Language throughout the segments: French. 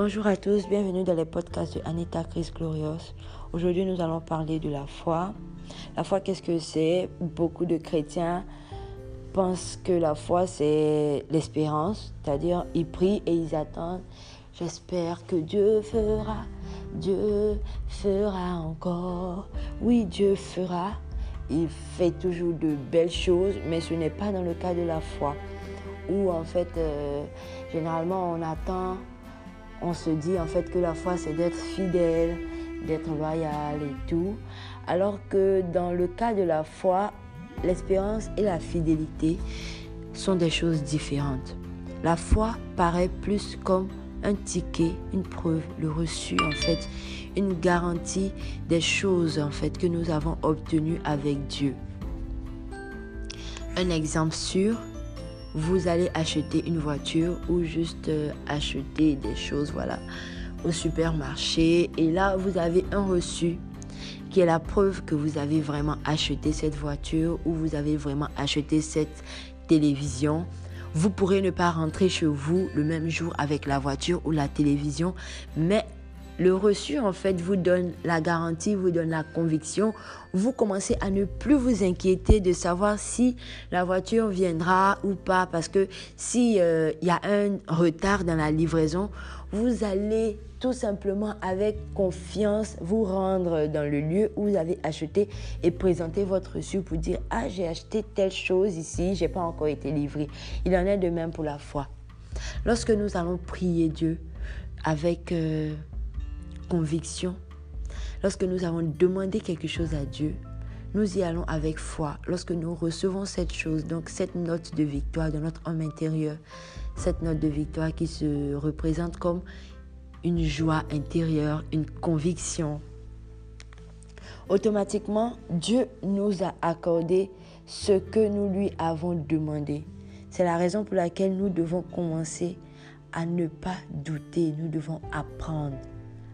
Bonjour à tous, bienvenue dans les podcasts de Anita Chris Glorious. Aujourd'hui, nous allons parler de la foi. La foi, qu'est-ce que c'est? Beaucoup de chrétiens pensent que la foi, c'est l'espérance, c'est-à-dire ils prient et ils attendent. J'espère que Dieu fera, Dieu fera encore. Oui, Dieu fera. Il fait toujours de belles choses, mais ce n'est pas dans le cas de la foi où en fait, euh, généralement, on attend, on se dit en fait que la foi, c'est d'être fidèle, d'être loyal et tout. Alors que dans le cas de la foi, l'espérance et la fidélité sont des choses différentes. La foi paraît plus comme un ticket, une preuve, le reçu en fait, une garantie des choses en fait que nous avons obtenues avec Dieu. Un exemple sûr, vous allez acheter une voiture ou juste euh, acheter des choses, voilà, au supermarché. Et là, vous avez un reçu qui est la preuve que vous avez vraiment acheté cette voiture ou vous avez vraiment acheté cette télévision. Vous pourrez ne pas rentrer chez vous le même jour avec la voiture ou la télévision, mais le reçu, en fait, vous donne la garantie, vous donne la conviction. Vous commencez à ne plus vous inquiéter de savoir si la voiture viendra ou pas. Parce que s'il il euh, y a un retard dans la livraison, vous allez tout simplement avec confiance vous rendre dans le lieu où vous avez acheté et présenter votre reçu pour dire Ah, j'ai acheté telle chose ici, j'ai pas encore été livré. Il en est de même pour la foi. Lorsque nous allons prier Dieu avec. Euh, conviction, lorsque nous avons demandé quelque chose à Dieu, nous y allons avec foi. Lorsque nous recevons cette chose, donc cette note de victoire dans notre homme intérieur, cette note de victoire qui se représente comme une joie intérieure, une conviction, automatiquement, Dieu nous a accordé ce que nous lui avons demandé. C'est la raison pour laquelle nous devons commencer à ne pas douter, nous devons apprendre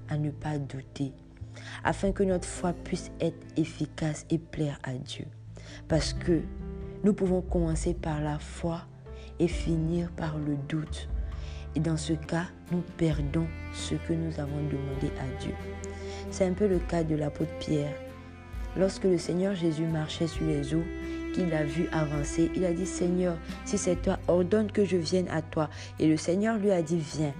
à ne pas douter, afin que notre foi puisse être efficace et plaire à Dieu. Parce que nous pouvons commencer par la foi et finir par le doute. Et dans ce cas, nous perdons ce que nous avons demandé à Dieu. C'est un peu le cas de l'apôtre Pierre. Lorsque le Seigneur Jésus marchait sur les eaux, qu'il a vu avancer, il a dit Seigneur, si c'est toi, ordonne que je vienne à toi. Et le Seigneur lui a dit Viens.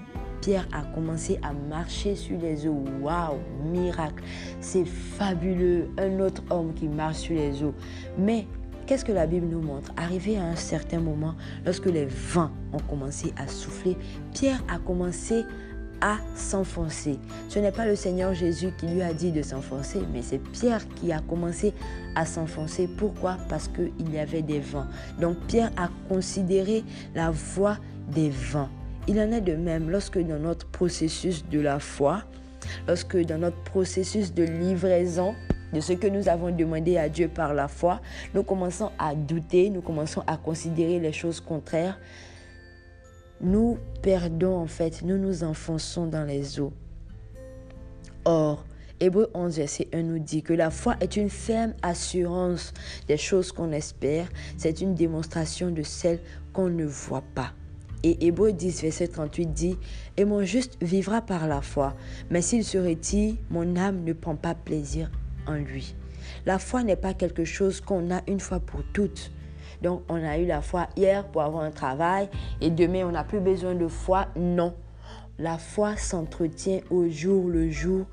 Pierre a commencé à marcher sur les eaux. Waouh, miracle. C'est fabuleux. Un autre homme qui marche sur les eaux. Mais qu'est-ce que la Bible nous montre? Arrivé à un certain moment, lorsque les vents ont commencé à souffler, Pierre a commencé à s'enfoncer. Ce n'est pas le Seigneur Jésus qui lui a dit de s'enfoncer, mais c'est Pierre qui a commencé à s'enfoncer. Pourquoi? Parce qu'il y avait des vents. Donc Pierre a considéré la voie des vents. Il en est de même lorsque dans notre processus de la foi, lorsque dans notre processus de livraison de ce que nous avons demandé à Dieu par la foi, nous commençons à douter, nous commençons à considérer les choses contraires, nous perdons en fait, nous nous enfonçons dans les eaux. Or, Hébreu 11, verset 1 nous dit que la foi est une ferme assurance des choses qu'on espère, c'est une démonstration de celles qu'on ne voit pas. Et Hébreu 10, verset 38 dit, Et mon juste vivra par la foi, mais s'il se retire, mon âme ne prend pas plaisir en lui. La foi n'est pas quelque chose qu'on a une fois pour toutes. Donc on a eu la foi hier pour avoir un travail et demain on n'a plus besoin de foi. Non. La foi s'entretient au jour le jour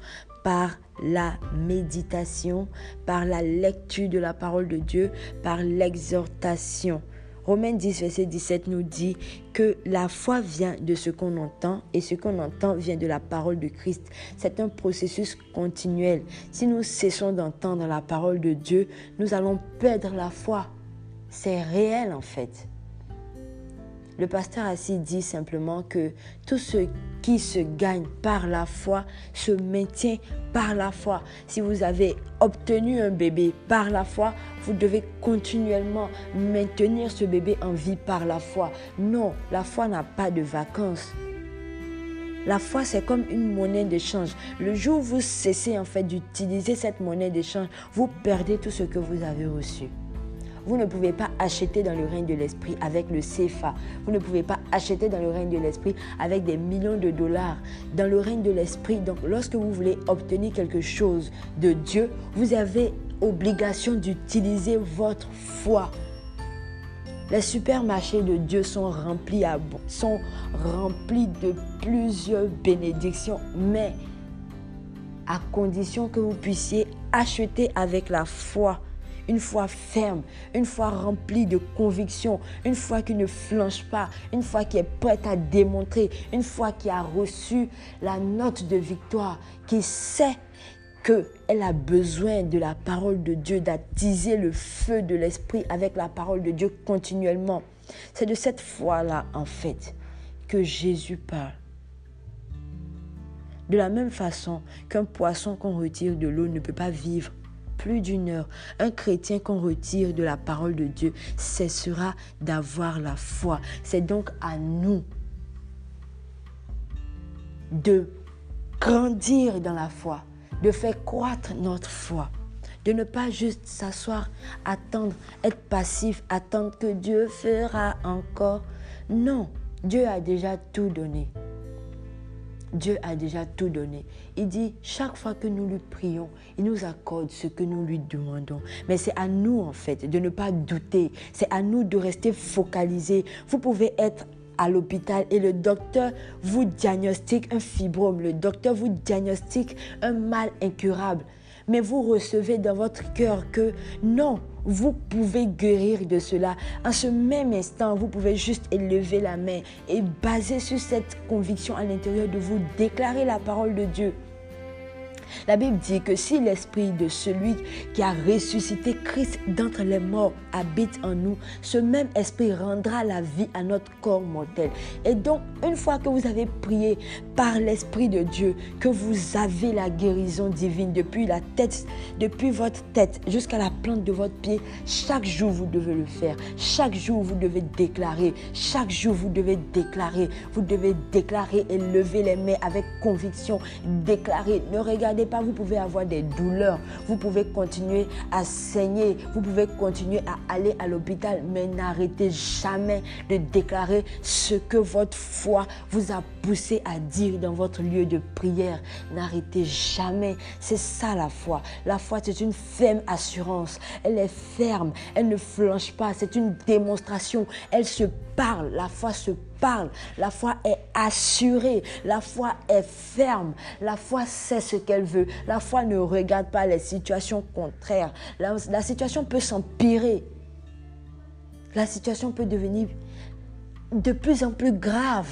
par la méditation, par la lecture de la parole de Dieu, par l'exhortation. Romains 10, verset 17 nous dit que la foi vient de ce qu'on entend et ce qu'on entend vient de la parole de Christ. C'est un processus continuel. Si nous cessons d'entendre la parole de Dieu, nous allons perdre la foi. C'est réel en fait. Le pasteur assis dit simplement que tout ce qui se gagne par la foi se maintient par la foi. Si vous avez obtenu un bébé par la foi, vous devez continuellement maintenir ce bébé en vie par la foi. Non, la foi n'a pas de vacances. La foi, c'est comme une monnaie d'échange. Le jour où vous cessez en fait d'utiliser cette monnaie d'échange, vous perdez tout ce que vous avez reçu. Vous ne pouvez pas acheter dans le règne de l'esprit avec le CFA. Vous ne pouvez pas acheter dans le règne de l'esprit avec des millions de dollars. Dans le règne de l'esprit, donc lorsque vous voulez obtenir quelque chose de Dieu, vous avez obligation d'utiliser votre foi. Les supermarchés de Dieu sont remplis, à, sont remplis de plusieurs bénédictions, mais à condition que vous puissiez acheter avec la foi une foi ferme, une foi remplie de conviction, une foi qui ne flanche pas, une foi qui est prête à démontrer, une foi qui a reçu la note de victoire, qui sait qu'elle a besoin de la parole de Dieu, d'attiser le feu de l'esprit avec la parole de Dieu continuellement. C'est de cette foi-là, en fait, que Jésus parle. De la même façon qu'un poisson qu'on retire de l'eau ne peut pas vivre plus d'une heure, un chrétien qu'on retire de la parole de Dieu cessera d'avoir la foi. C'est donc à nous de grandir dans la foi, de faire croître notre foi, de ne pas juste s'asseoir, attendre, être passif, attendre que Dieu fera encore. Non, Dieu a déjà tout donné. Dieu a déjà tout donné. Il dit, chaque fois que nous lui prions, il nous accorde ce que nous lui demandons. Mais c'est à nous, en fait, de ne pas douter. C'est à nous de rester focalisés. Vous pouvez être à l'hôpital et le docteur vous diagnostique un fibrome. Le docteur vous diagnostique un mal incurable. Mais vous recevez dans votre cœur que non, vous pouvez guérir de cela. En ce même instant, vous pouvez juste élever la main et baser sur cette conviction à l'intérieur de vous, déclarer la parole de Dieu. La Bible dit que si l'esprit de celui qui a ressuscité Christ d'entre les morts habite en nous, ce même esprit rendra la vie à notre corps mortel. Et donc, une fois que vous avez prié par l'esprit de Dieu, que vous avez la guérison divine depuis la tête, depuis votre tête jusqu'à la plante de votre pied, chaque jour vous devez le faire. Chaque jour vous devez déclarer. Chaque jour vous devez déclarer. Vous devez déclarer et lever les mains avec conviction. Déclarer. Ne regardez pas, vous pouvez avoir des douleurs, vous pouvez continuer à saigner, vous pouvez continuer à aller à l'hôpital, mais n'arrêtez jamais de déclarer ce que votre foi vous a poussé à dire dans votre lieu de prière. N'arrêtez jamais. C'est ça la foi. La foi, c'est une ferme assurance. Elle est ferme, elle ne flanche pas. C'est une démonstration. Elle se La foi se parle. La foi est assurée. La foi est ferme. La foi sait ce qu'elle veut. La foi ne regarde pas les situations contraires. La situation peut s'empirer. La situation peut devenir de plus en plus grave.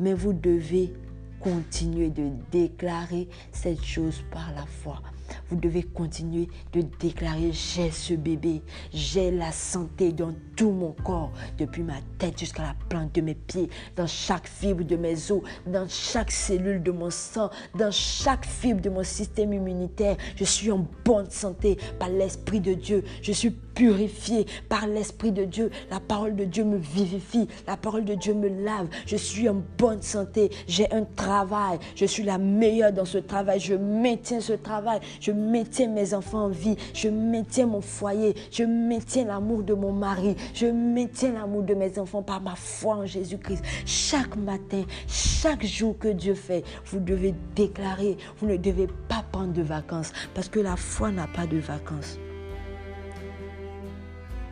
Mais vous devez continuer de déclarer cette chose par la foi. Vous devez continuer de déclarer, j'ai ce bébé, j'ai la santé dans tout mon corps, depuis ma tête jusqu'à la plante de mes pieds, dans chaque fibre de mes os, dans chaque cellule de mon sang, dans chaque fibre de mon système immunitaire. Je suis en bonne santé par l'Esprit de Dieu. Je suis purifié par l'Esprit de Dieu. La parole de Dieu me vivifie. La parole de Dieu me lave. Je suis en bonne santé. J'ai un travail. Je suis la meilleure dans ce travail. Je maintiens ce travail. Je maintiens mes enfants en vie. Je maintiens mon foyer. Je maintiens l'amour de mon mari. Je maintiens l'amour de mes enfants par ma foi en Jésus-Christ. Chaque matin, chaque jour que Dieu fait, vous devez déclarer. Vous ne devez pas prendre de vacances parce que la foi n'a pas de vacances.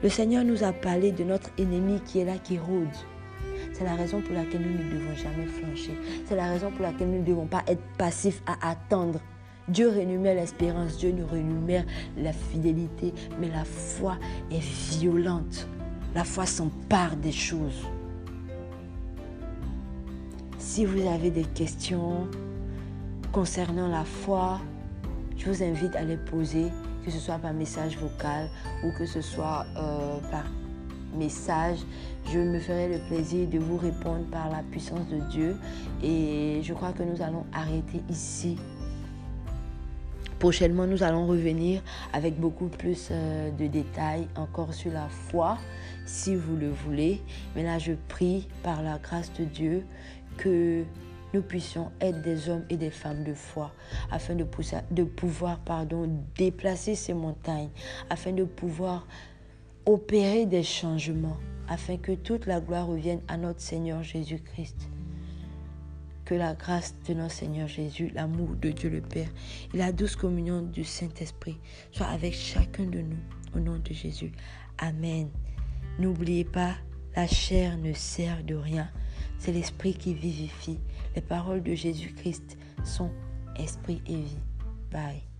Le Seigneur nous a parlé de notre ennemi qui est là, qui rôde. C'est la raison pour laquelle nous ne devons jamais flancher. C'est la raison pour laquelle nous ne devons pas être passifs à attendre. Dieu rénumère l'espérance, Dieu nous rénumère la fidélité, mais la foi est violente. La foi s'empare des choses. Si vous avez des questions concernant la foi, je vous invite à les poser que ce soit par message vocal ou que ce soit euh, par message. Je me ferai le plaisir de vous répondre par la puissance de Dieu. Et je crois que nous allons arrêter ici. Prochainement, nous allons revenir avec beaucoup plus euh, de détails encore sur la foi, si vous le voulez. Mais là, je prie par la grâce de Dieu que nous puissions être des hommes et des femmes de foi, afin de, pouvoir pardon, déplacer ces montagnes, afin de pouvoir opérer des changements afin que toute la gloire revienne à notre Seigneur Jésus-Christ. Que la grâce de notre Seigneur Jésus, l'amour de Dieu le Père et la douce communion du Saint-Esprit soient avec chacun de nous au nom de Jésus. Amen. N'oubliez pas, la chair ne sert de rien. C'est l'Esprit qui vivifie. Les paroles de Jésus-Christ sont esprit et vie. Bye.